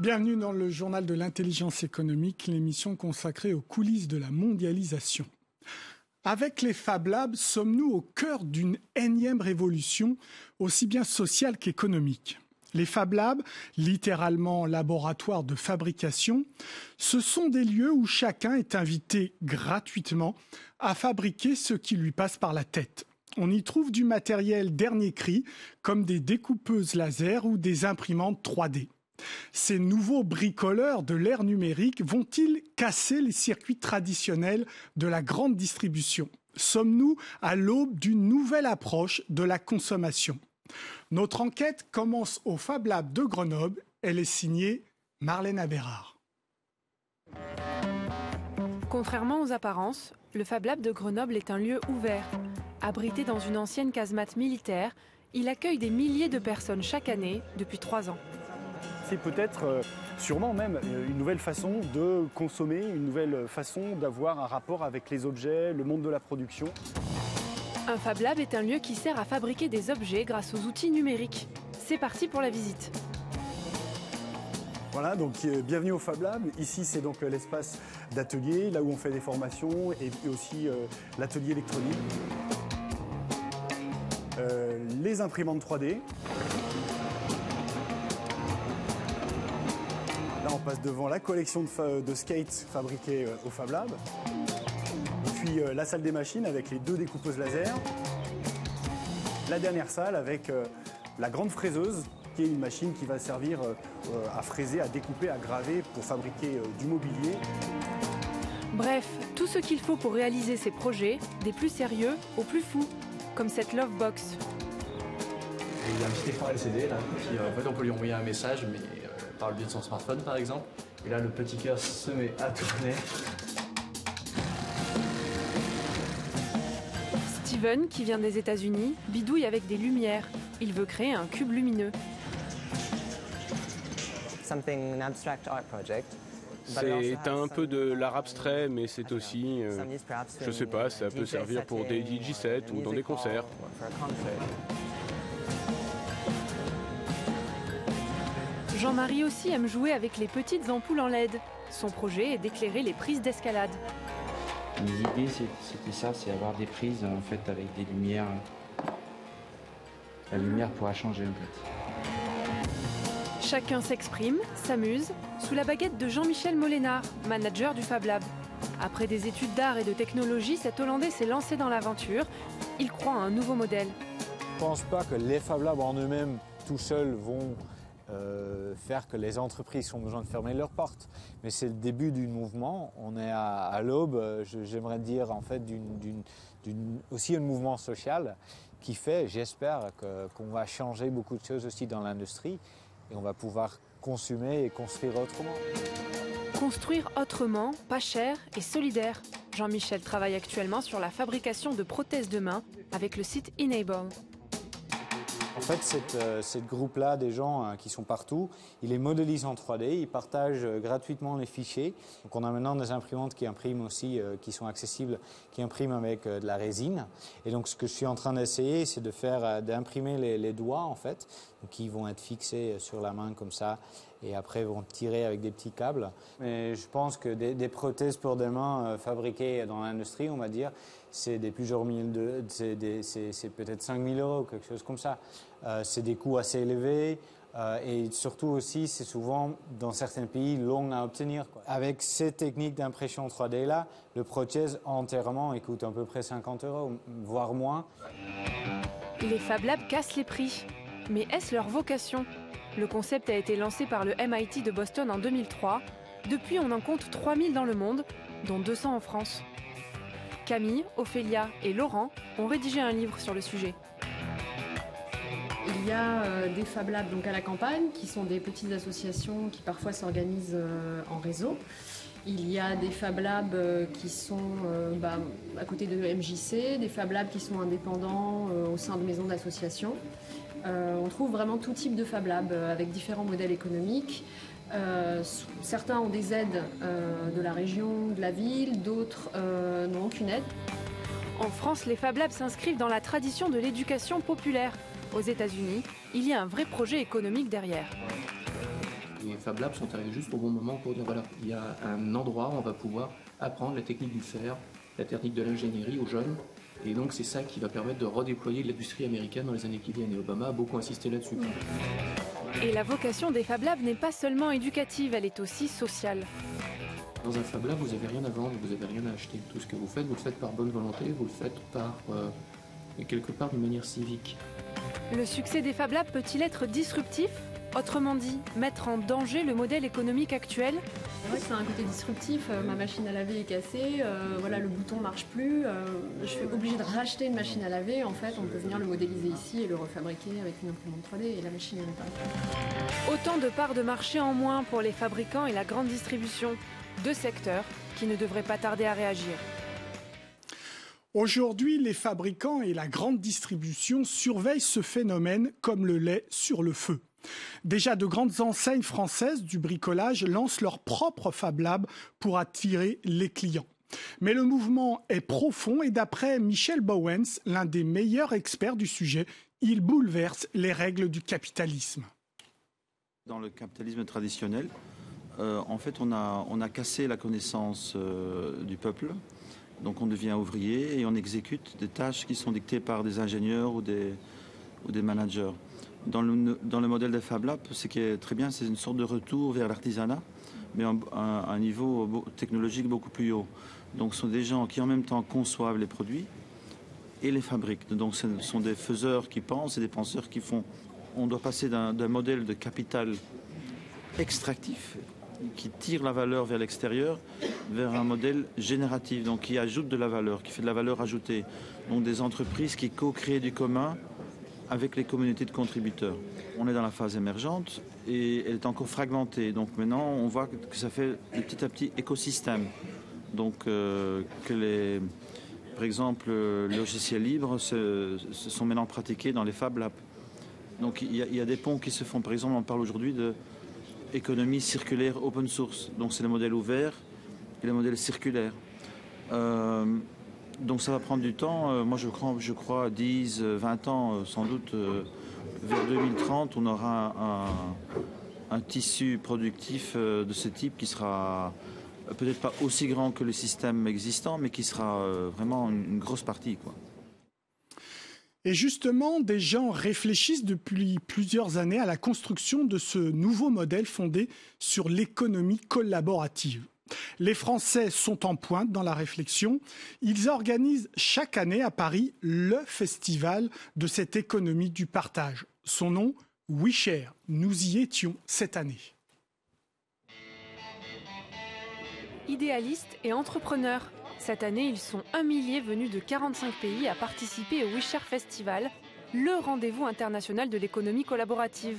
Bienvenue dans le journal de l'intelligence économique, l'émission consacrée aux coulisses de la mondialisation. Avec les Fab Labs, sommes-nous au cœur d'une énième révolution, aussi bien sociale qu'économique? Les Fab Labs, littéralement laboratoire de fabrication, ce sont des lieux où chacun est invité gratuitement à fabriquer ce qui lui passe par la tête. On y trouve du matériel dernier cri, comme des découpeuses laser ou des imprimantes 3D. Ces nouveaux bricoleurs de l'ère numérique vont-ils casser les circuits traditionnels de la grande distribution? Sommes-nous à l'aube d'une nouvelle approche de la consommation? Notre enquête commence au Fab Lab de Grenoble. Elle est signée Marlène Abérard. Contrairement aux apparences, le Fab Lab de Grenoble est un lieu ouvert. Abrité dans une ancienne casemate militaire, il accueille des milliers de personnes chaque année depuis trois ans c'est peut-être, euh, sûrement même, euh, une nouvelle façon de consommer, une nouvelle façon d'avoir un rapport avec les objets, le monde de la production. Un Fab Lab est un lieu qui sert à fabriquer des objets grâce aux outils numériques. C'est parti pour la visite. Voilà, donc euh, bienvenue au Fab Lab. Ici, c'est donc l'espace d'atelier, là où on fait des formations et aussi l'atelier électronique. les imprimantes 3D. On passe devant la collection de, skates fabriqués euh, au Fab Lab. Puis euh, la salle des machines avec les deux découpeuses laser. La dernière salle avec euh, la grande fraiseuse, qui est une machine qui va servir à fraiser, à découper, à graver pour fabriquer du mobilier. Bref, tout ce qu'il faut pour réaliser ces projets, des plus sérieux aux plus fous, comme cette Love Box. Il y a un petit écran LCD là, puis en fait on peut lui envoyer un message, mais par le biais de son smartphone par exemple. Et là, le petit cœur se met à tourner. Steven, qui vient des États-Unis, bidouille avec des lumières. Il veut créer un cube lumineux. C'est un peu de l'art abstrait, mais c'est aussi, euh, je sais pas, ça peut servir pour des DJ sets ou dans des concerts. Jean-Marie aussi aime jouer avec les petites ampoules en LED. Son projet est d'éclairer les prises d'escalade. L'idée, c'était ça, c'est avoir des prises en fait avec des lumières. La lumière pourra changer en fait. Chacun s'exprime, s'amuse, sous la baguette de Jean-Michel Molénard, manager du Fab Lab. Après des études d'art et de technologie, cet Hollandais s'est lancé dans l'aventure. Il croit à un nouveau modèle. Je ne pense pas que les Fab Labs en eux-mêmes, tout seuls, vont euh, faire que les entreprises ont besoin de fermer leurs portes. Mais c'est le début du mouvement. On est à, l'aube, euh, j'aimerais dire en fait, aussi un mouvement social qui fait, j'espère, qu'on va changer beaucoup de choses aussi dans l'industrie et on va pouvoir consommer et construire autrement. Construire autrement, pas cher et solidaire. Jean-Michel travaille actuellement sur la fabrication de prothèses de main avec le site Enable. En fait, cette, euh, groupe-là des gens euh, qui sont partout, ils les modélisent en 3D, ils partagent euh, gratuitement les fichiers. Donc on a maintenant des imprimantes qui impriment aussi, qui sont accessibles, qui impriment avec de la résine. Et donc ce que je suis en train d'essayer, c'est de faire, d'imprimer les, doigts en fait, qui vont être fixés sur la main comme ça, et après vont tirer avec des petits câbles. Mais je pense que des, des prothèses pour des mains fabriquées dans l'industrie, on va dire, c'est des plusieurs milliers de, c'est peut-être 5 000 euros, quelque chose comme ça. Euh, c'est des coûts assez élevés. Euh, et surtout aussi, c'est souvent dans certains pays long à obtenir. Avec ces techniques d'impression 3D là, le prothèse entièrement il coûte à peu près 50 euros, voire moins. Les Fab Labs cassent les prix. Mais est-ce leur vocation? Le concept a été lancé par le MIT de Boston en 2003. Depuis, on en compte 3000 dans le monde, dont 200 en France. Camille, Ophélia et Laurent ont rédigé un livre sur le sujet. Il y a euh, des Fab Labs donc à la campagne, qui sont des petites associations qui parfois s'organisent euh, en réseau. Il y a des Fab Labs euh, qui sont bah, à côté de MJC, des Fab Labs qui sont indépendants au sein de maisons d'associations. On trouve vraiment tout type de Fab Labs avec différents modèles économiques. Euh, certains ont des aides euh, de la région, de la ville, d'autres euh, n'ont aucune aide. En France, les Fab Labs s'inscrivent dans la tradition de l'éducation populaire. Aux États-Unis, il y a un vrai projet économique derrière. Et Fab Labs sont arrivés juste au bon moment pour dire voilà, il y a un endroit où on va pouvoir apprendre la technique du fer, la technique de l'ingénierie aux jeunes. Et donc c'est ça qui va permettre de redéployer l'industrie américaine dans les années qui viennent. Et Obama a beaucoup insisté là-dessus. Et la vocation des Fab Labs n'est pas seulement éducative, elle est aussi sociale. Dans un Fab Lab, vous n'avez rien à vendre, vous n'avez rien à acheter. Tout ce que vous faites, vous le faites par bonne volonté, vous le faites par euh, quelque part d'une manière civique. Le succès des Fab Labs peut-il être disruptif? Autrement dit, mettre en danger le modèle économique actuel Oui, c'est un côté disruptif. Euh, ma machine à laver est cassée, euh, voilà, le bouton ne marche plus. je suis obligée de racheter une machine à laver. En fait, on peut venir le modéliser ici et le refabriquer avec une imprimante 3D et la machine est réparée. Autant de parts de marché en moins pour les fabricants et la grande distribution. Deux secteurs qui ne devraient pas tarder à réagir. Aujourd'hui, les fabricants et la grande distribution surveillent ce phénomène comme le lait sur le feu. Déjà, de grandes enseignes françaises du bricolage lancent leur propre Fab Lab pour attirer les clients. Mais le mouvement est profond et d'après Michel Bowens, l'un des meilleurs experts du sujet, il bouleverse les règles du capitalisme. Dans le capitalisme traditionnel, euh, en fait, on a, cassé la connaissance euh, du peuple. Donc on devient ouvrier et on exécute des tâches qui sont dictées par des ingénieurs ou des, managers. Dans le, modèle des Fab Labs, ce qui est très bien, c'est une sorte de retour vers l'artisanat, mais à un, niveau technologique beaucoup plus haut. Donc ce sont des gens qui en même temps conçoivent les produits et les fabriquent. Donc ce sont des faiseurs qui pensent et des penseurs qui font. On doit passer d'un modèle de capital extractif qui tire la valeur vers l'extérieur, vers un modèle génératif, donc qui ajoute de la valeur, qui fait de la valeur ajoutée. Donc des entreprises qui co-créent du commun avec les communautés de contributeurs. On est dans la phase émergente et elle est encore fragmentée. Donc maintenant, on voit que ça fait de petit à petit écosystème. Donc euh, que les, par exemple, le logiciel libre se, sont maintenant pratiqués dans les Fab Labs. Donc il y, a, des ponts qui se font. Par exemple, on parle aujourd'hui de économie circulaire open source. Donc c'est le modèle ouvert et le modèle circulaire. Euh, donc ça va prendre du temps. Euh, moi je crois, je crois 10, 20 ans euh, sans doute. vers 2030, on aura un, tissu productif de ce type qui sera peut-être pas aussi grand que le système existant, mais qui sera vraiment une, une grosse partie. Quoi. Et justement, des gens réfléchissent depuis plusieurs années à la construction de ce nouveau modèle fondé sur l'économie collaborative. Les Français sont en pointe dans la réflexion. Ils organisent chaque année à Paris le festival de cette économie du partage. Son nom, WeShare. Nous y étions cette année. Idéalistes et entrepreneurs, cette année, ils sont un millier venus de 45 pays à participer au WeShare Festival, le rendez-vous international de l'économie collaborative.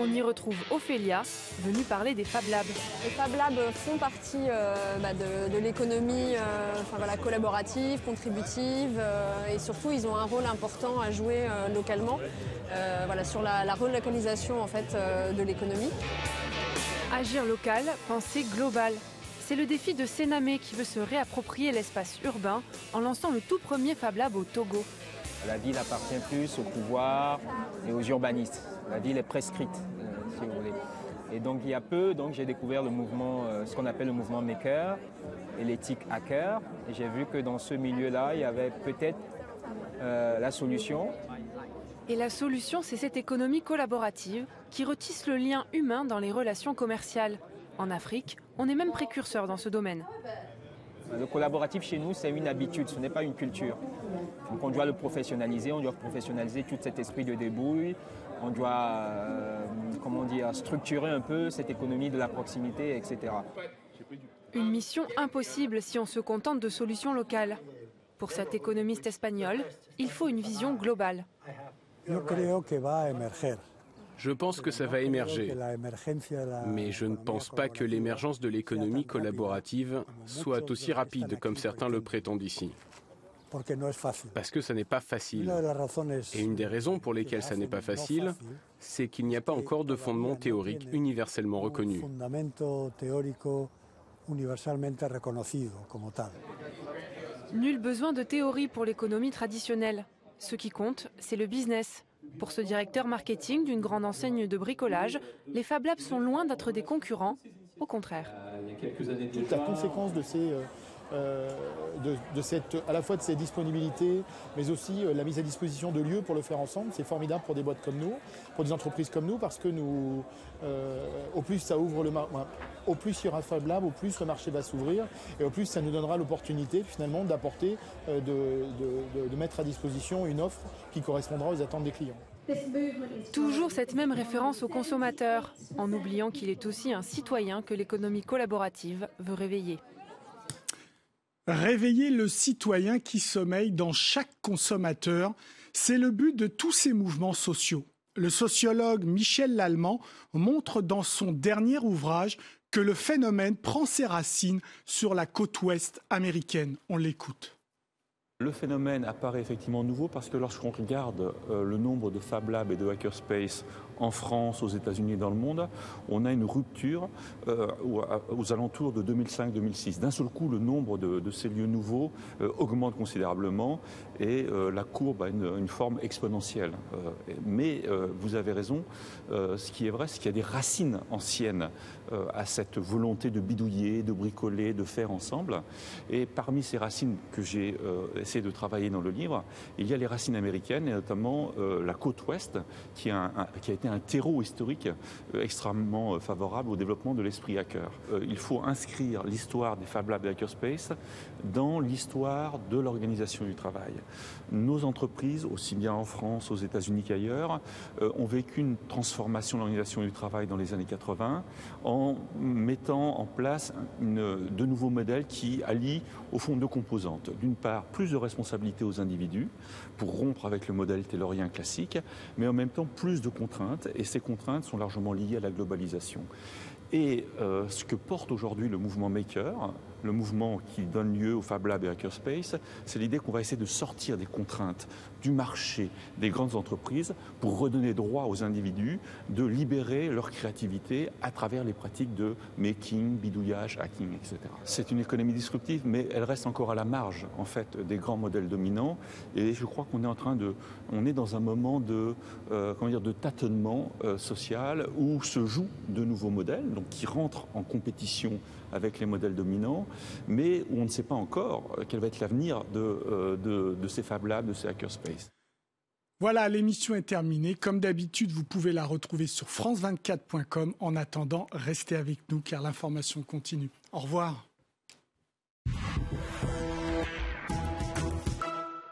On y retrouve Ophélia, venue parler des Fab Labs. Les Fab Labs font partie euh, bah, de, l'économie euh, collaborative, contributive, euh, et surtout ils ont un rôle important à jouer localement sur la, la, relocalisation en fait, de l'économie. Agir local, penser global. C'est le défi de Sénamé qui veut se réapproprier l'espace urbain en lançant le tout premier Fab Lab au Togo. La ville appartient plus au pouvoir et aux urbanistes. La ville est prescrite, euh, si vous voulez. Et donc il y a peu, donc j'ai découvert le mouvement, euh, ce qu'on appelle le mouvement maker et l'éthique hacker. Et j'ai vu que dans ce milieu-là, il y avait peut-être euh, la solution. Et la solution, c'est cette économie collaborative qui retisse le lien humain dans les relations commerciales. En Afrique, on est même précurseur dans ce domaine. Le collaboratif chez nous, c'est une habitude, ce n'est pas une culture. Donc on doit le professionnaliser, on doit professionnaliser tout cet esprit de débrouille, on doit, euh, comment dire, structurer un peu cette économie de la proximité, etc. Une mission impossible si on se contente de solutions locales. Pour cet économiste espagnol, il faut une vision globale. Je pense que ça va émerger, mais je ne pense pas que l'émergence de l'économie collaborative soit aussi rapide comme certains le prétendent ici. Parce que ça n'est pas facile. Et une des raisons pour lesquelles ça n'est pas facile, c'est qu'il n'y a pas encore de fondement théorique universellement reconnu. Nul besoin de théorie pour l'économie traditionnelle. Ce qui compte, c'est le business, Pour ce directeur marketing d'une grande enseigne de bricolage, les Fab Labs sont loin d'être des concurrents, au contraire. Il y a quelques années déjà, la conséquence de ces euh, à la fois de ses disponibilités, mais aussi euh, la mise à disposition de lieux pour le faire ensemble. C'est formidable pour des boîtes comme nous, pour des entreprises comme nous, parce que nous, euh, au plus ça ouvre le au plus il y aura Fab Lab, au plus le marché va s'ouvrir, et au plus ça nous donnera l'opportunité finalement d'apporter, de, de mettre à disposition une offre qui correspondra aux attentes des clients. Toujours cette même référence au consommateur, en oubliant qu'il est aussi un citoyen que l'économie collaborative veut réveiller. Réveiller le citoyen qui sommeille dans chaque consommateur, c'est le but de tous ces mouvements sociaux. Le sociologue Michel Lallemand montre dans son dernier ouvrage que le phénomène prend ses racines sur la côte ouest américaine. On l'écoute. Le phénomène apparaît effectivement nouveau parce que lorsqu'on regarde euh, le nombre de Fab Labs et de Hackerspace en France, aux États-Unis et dans le monde, on a une rupture euh, aux alentours de 2005-2006. D'un seul coup, le nombre de, ces lieux nouveaux euh, augmente considérablement et la courbe a une, forme exponentielle. mais vous avez raison, ce qui est vrai, c'est qu'il y a des racines anciennes à cette volonté de bidouiller, de bricoler, de faire ensemble. Et parmi ces racines que j'ai de travailler dans le livre, il y a les racines américaines et notamment euh, la côte ouest qui a, qui a, été un terreau historique euh, extrêmement euh, favorable au développement de l'esprit hacker. il faut inscrire l'histoire des Fab Labs et Hackerspace dans l'histoire de l'organisation du travail. Nos entreprises, aussi bien en France, aux États-Unis qu'ailleurs, ont vécu une transformation de l'organisation du travail dans les années 80 en mettant en place une, de nouveaux modèles qui allient au fond deux composantes. D'une part, plus de responsabilité aux individus pour rompre avec le modèle taylorien classique, mais en même temps plus de contraintes, et ces contraintes sont largement liées à la globalisation. Et euh, ce que porte aujourd'hui le mouvement Maker, le mouvement qui donne lieu au Fab Lab et Hackerspace, c'est l'idée qu'on va essayer de sortir des contraintes du marché des grandes entreprises pour redonner droit aux individus de libérer leur créativité à travers les pratiques de making, bidouillage, hacking, etc. C'est une économie disruptive, mais elle reste encore à la marge en fait des grands modèles dominants. Et je crois qu'on est en train de, on est dans un moment de, euh, comment dire, de tâtonnement euh, social où se jouent de nouveaux modèles, donc qui rentrent en compétition avec les modèles dominants, mais où on ne sait pas encore euh, quel va être l'avenir de, de, de ces Fab Labs, de ces hackerspace. Voilà, l'émission est terminée. Comme d'habitude, vous pouvez la retrouver sur france24.com. En attendant, restez avec nous car l'information continue. Au revoir.